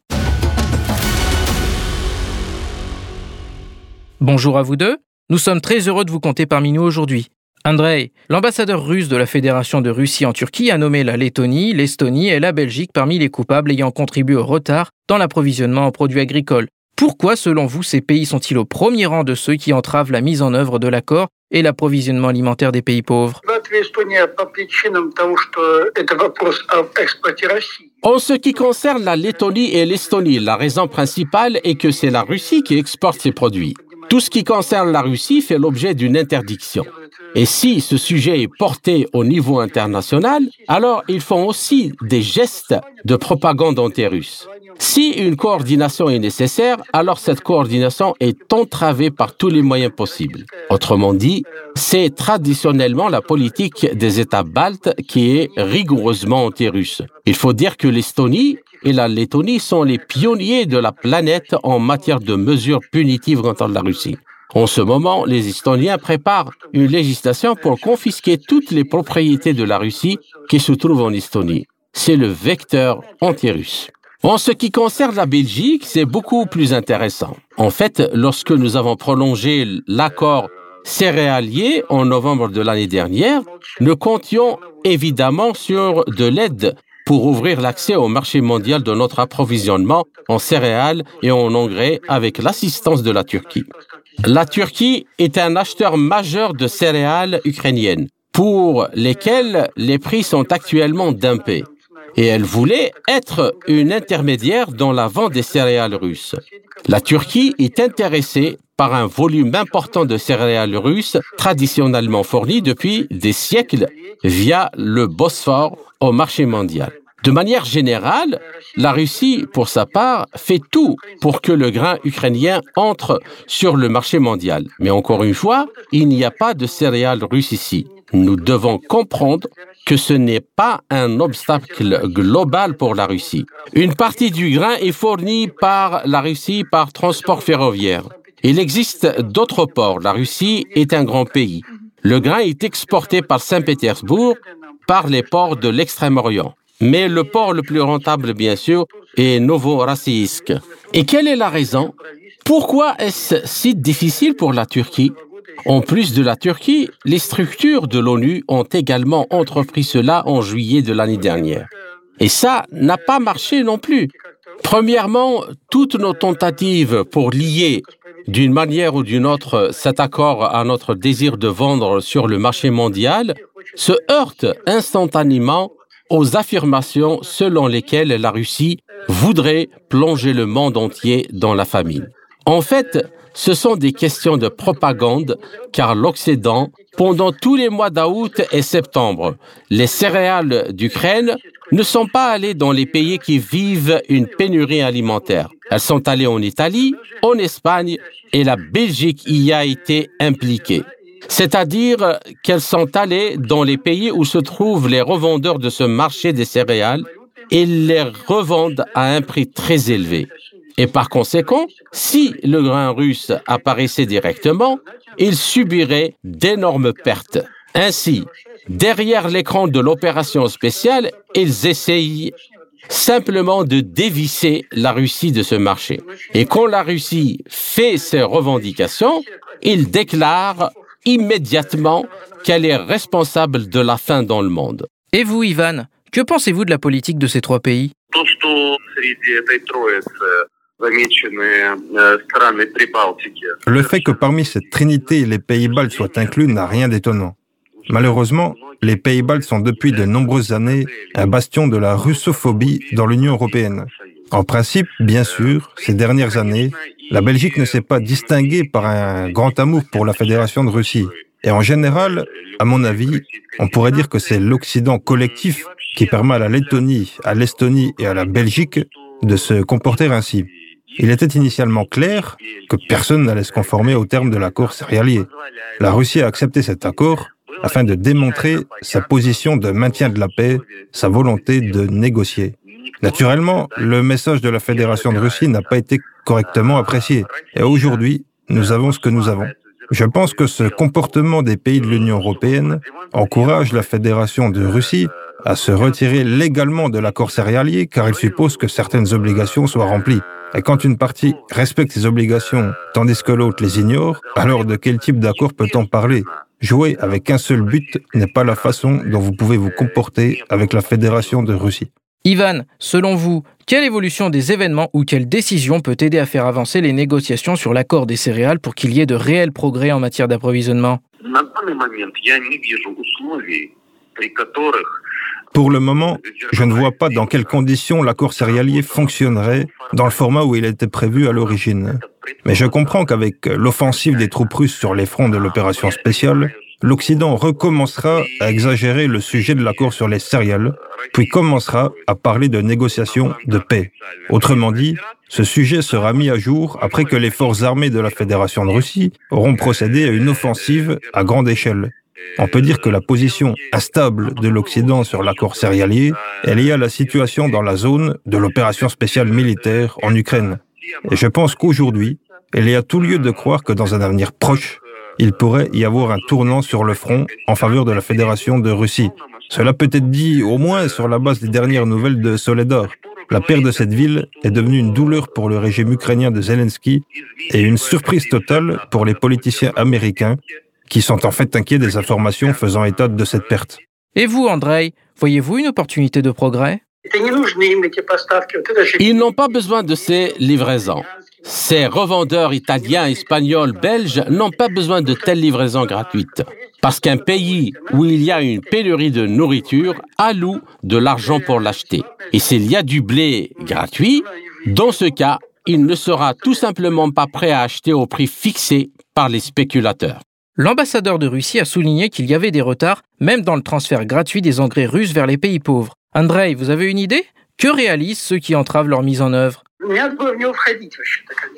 B: Bonjour à vous deux. Nous sommes très heureux de vous compter parmi nous aujourd'hui. Andrei, l'ambassadeur russe de la Fédération de Russie en Turquie a nommé la Lettonie, l'Estonie et la Belgique parmi les coupables ayant contribué au retard dans l'approvisionnement en produits agricoles. Pourquoi, selon vous, ces pays sont-ils au premier rang de ceux qui entravent la mise en œuvre de l'accord et l'approvisionnement alimentaire des pays pauvres?
D: En ce qui concerne la Lettonie et l'Estonie, la raison principale est que c'est la Russie qui exporte ces produits. Tout ce qui concerne la Russie fait l'objet d'une interdiction. Et si ce sujet est porté au niveau international, alors ils font aussi des gestes de propagande anti-russe. Si une coordination est nécessaire, alors cette coordination est entravée par tous les moyens possibles. Autrement dit, c'est traditionnellement la politique des États baltes qui est rigoureusement anti-russe. Il faut dire que l'Estonie et la Lettonie sont les pionniers de la planète en matière de mesures punitives contre la Russie. En ce moment, les Estoniens préparent une législation pour confisquer toutes les propriétés de la Russie qui se trouvent en Estonie. C'est le vecteur anti-russe. En ce qui concerne la Belgique, c'est beaucoup plus intéressant. En fait, lorsque nous avons prolongé l'accord céréalier en novembre de l'année dernière, nous comptions évidemment sur de l'aide pour ouvrir l'accès au marché mondial de notre approvisionnement en céréales et en engrais avec l'assistance de la Turquie. La Turquie est un acheteur majeur de céréales ukrainiennes pour lesquelles les prix sont actuellement dumpés. Et elle voulait être une intermédiaire dans la vente des céréales russes. La Turquie est intéressée par un volume important de céréales russes traditionnellement fournies depuis des siècles via le Bosphore au marché mondial. De manière générale, la Russie, pour sa part, fait tout pour que le grain ukrainien entre sur le marché mondial. Mais encore une fois, il n'y a pas de céréales russes ici. Nous devons comprendre que ce n'est pas un obstacle global pour la Russie. Une partie du grain est fournie par la Russie par transport ferroviaire. Il existe d'autres ports. La Russie est un grand pays. Le grain est exporté par Saint-Pétersbourg par les ports de l'Extrême-Orient. Mais le port le plus rentable, bien sûr, est Novorossiysk. Et quelle est la raison? Pourquoi est-ce si difficile pour la Turquie? En plus de la Turquie, les structures de l'ONU ont également entrepris cela en juillet de l'année dernière. Et ça n'a pas marché non plus. Premièrement, toutes nos tentatives pour lier d'une manière ou d'une autre cet accord à notre désir de vendre sur le marché mondial se heurtent instantanément aux affirmations selon lesquelles la Russie voudrait plonger le monde entier dans la famine. En fait, ce sont des questions de propagande, car l'Occident, pendant tous les mois d'août et septembre, les céréales d'Ukraine ne sont pas allées dans les pays qui vivent une pénurie alimentaire. Elles sont allées en Italie, en Espagne, et la Belgique y a été impliquée c'est-à-dire qu'elles sont allées dans les pays où se trouvent les revendeurs de ce marché des céréales et les revendent à un prix très élevé. Et par conséquent, si le grain russe apparaissait directement, il subirait d'énormes pertes. Ainsi, derrière l'écran de l'opération spéciale, ils essayent simplement de dévisser la Russie de ce marché. Et quand la Russie fait ses revendications, ils déclarent immédiatement qu'elle est responsable de la faim dans le monde.
B: Et vous, Ivan, que pensez-vous de la politique de ces trois pays?
E: Le fait que parmi cette trinité les pays baltes soient inclus n'a rien d'étonnant. Malheureusement, les pays baltes sont depuis de nombreuses années un bastion de la russophobie dans l'Union européenne. En principe, bien sûr, ces dernières années, la Belgique ne s'est pas distinguée par un grand amour pour la Fédération de Russie. Et en général, à mon avis, on pourrait dire que c'est l'Occident collectif qui permet à la Lettonie, à l'Estonie et à la Belgique de se comporter ainsi. Il était initialement clair que personne n'allait se conformer au terme de l'accord céréalier. La Russie a accepté cet accord afin de démontrer sa position de maintien de la paix, sa volonté de négocier. Naturellement, le message de la Fédération de Russie n'a pas été correctement apprécié. Et aujourd'hui, nous avons ce que nous avons. Je pense que ce comportement des pays de l'Union européenne encourage la Fédération de Russie à se retirer légalement de l'accord céréalier car il suppose que certaines obligations soient remplies. Et quand une partie respecte ses obligations tandis que l'autre les ignore, alors de quel type d'accord peut-on parler? Jouer avec un seul but n'est pas la façon dont vous pouvez vous comporter avec la Fédération de Russie.
B: Ivan, selon vous, quelle évolution des événements ou quelle décision peut aider à faire avancer les négociations sur l'accord des céréales pour qu'il y ait de réels progrès en matière d'approvisionnement?
E: Pour le moment, je ne vois pas dans quelles conditions l'accord céréalier fonctionnerait dans le format où il était prévu à l'origine. Mais je comprends qu'avec l'offensive des troupes russes sur les fronts de l'opération spéciale, l'Occident recommencera à exagérer le sujet de l'accord sur les céréales, puis commencera à parler de négociations de paix. Autrement dit, ce sujet sera mis à jour après que les forces armées de la Fédération de Russie auront procédé à une offensive à grande échelle. On peut dire que la position instable de l'Occident sur l'accord céréalier est liée à la situation dans la zone de l'opération spéciale militaire en Ukraine. Et je pense qu'aujourd'hui, il y a tout lieu de croire que dans un avenir proche, il pourrait y avoir un tournant sur le front en faveur de la Fédération de Russie. Cela peut être dit au moins sur la base des dernières nouvelles de Soledar. La perte de cette ville est devenue une douleur pour le régime ukrainien de Zelensky et une surprise totale pour les politiciens américains qui sont en fait inquiets des informations faisant état de cette perte.
B: Et vous, Andrei, voyez-vous une opportunité de progrès?
D: Ils n'ont pas besoin de ces livraisons. Ces revendeurs italiens, espagnols, belges n'ont pas besoin de telles livraisons gratuites. Parce qu'un pays où il y a une pénurie de nourriture alloue de l'argent pour l'acheter. Et s'il y a du blé gratuit, dans ce cas, il ne sera tout simplement pas prêt à acheter au prix fixé par les spéculateurs.
B: L'ambassadeur de Russie a souligné qu'il y avait des retards, même dans le transfert gratuit des engrais russes vers les pays pauvres. Andrei, vous avez une idée? Que réalisent ceux qui entravent leur mise en œuvre?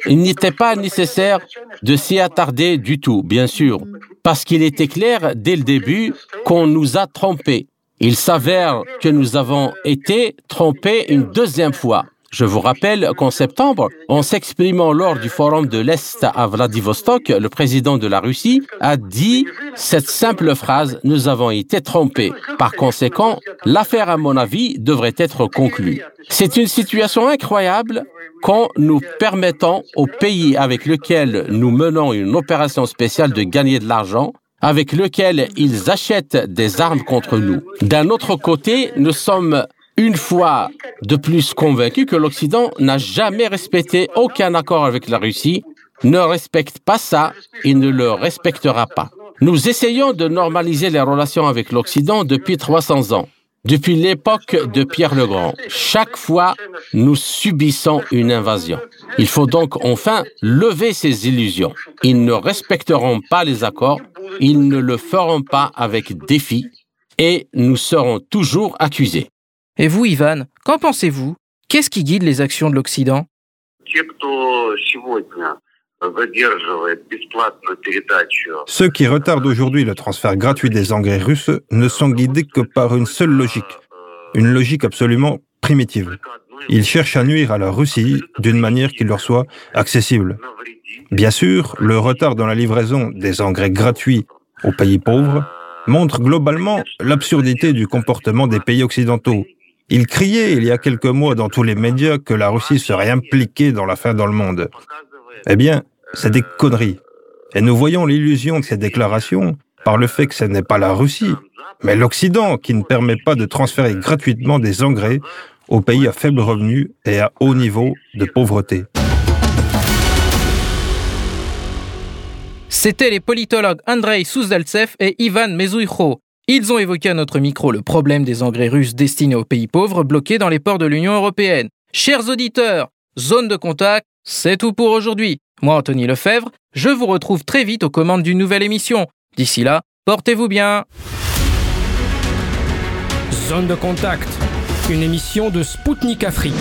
D: Il n'était pas nécessaire de s'y attarder du tout, bien sûr, parce qu'il était clair dès le début qu'on nous a trompés. Il s'avère que nous avons été trompés une deuxième fois. Je vous rappelle qu'en septembre, en s'exprimant lors du Forum de l'Est à Vladivostok, le président de la Russie a dit cette simple phrase Nous avons été trompés. Par conséquent, l'affaire, à mon avis, devrait être conclue. C'est une situation incroyable quand nous permettons au pays avec lequel nous menons une opération spéciale de gagner de l'argent avec lequel ils achètent des armes contre nous. D'un autre côté, nous sommes une fois de plus convaincu que l'Occident n'a jamais respecté aucun accord avec la Russie, ne respecte pas ça et ne le respectera pas. Nous essayons de normaliser les relations avec l'Occident depuis 300 ans, depuis l'époque de Pierre le Grand. Chaque fois, nous subissons une invasion. Il faut donc enfin lever ces illusions. Ils ne respecteront pas les accords, ils ne le feront pas avec défi, et nous serons toujours accusés.
B: Et vous, Ivan, qu'en pensez-vous? Qu'est-ce qui guide les actions de l'Occident?
E: Ceux qui retardent aujourd'hui le transfert gratuit des engrais russes ne sont guidés que par une seule logique, une logique absolument primitive. Ils cherchent à nuire à la Russie d'une manière qui leur soit accessible. Bien sûr, le retard dans la livraison des engrais gratuits aux pays pauvres montre globalement l'absurdité du comportement des pays occidentaux il criait il y a quelques mois dans tous les médias que la Russie serait impliquée dans la fin dans le monde. Eh bien, c'est des conneries. Et nous voyons l'illusion de ces déclarations par le fait que ce n'est pas la Russie, mais l'Occident qui ne permet pas de transférer gratuitement des engrais aux pays à faible revenu et à haut niveau de pauvreté.
B: C'étaient les politologues Andrei Souzdaltsev et Ivan Mezouikho. Ils ont évoqué à notre micro le problème des engrais russes destinés aux pays pauvres bloqués dans les ports de l'Union européenne. Chers auditeurs, zone de contact, c'est tout pour aujourd'hui. Moi, Anthony Lefebvre, je vous retrouve très vite aux commandes d'une nouvelle émission. D'ici là, portez-vous bien.
A: Zone de contact, une émission de Spoutnik Afrique.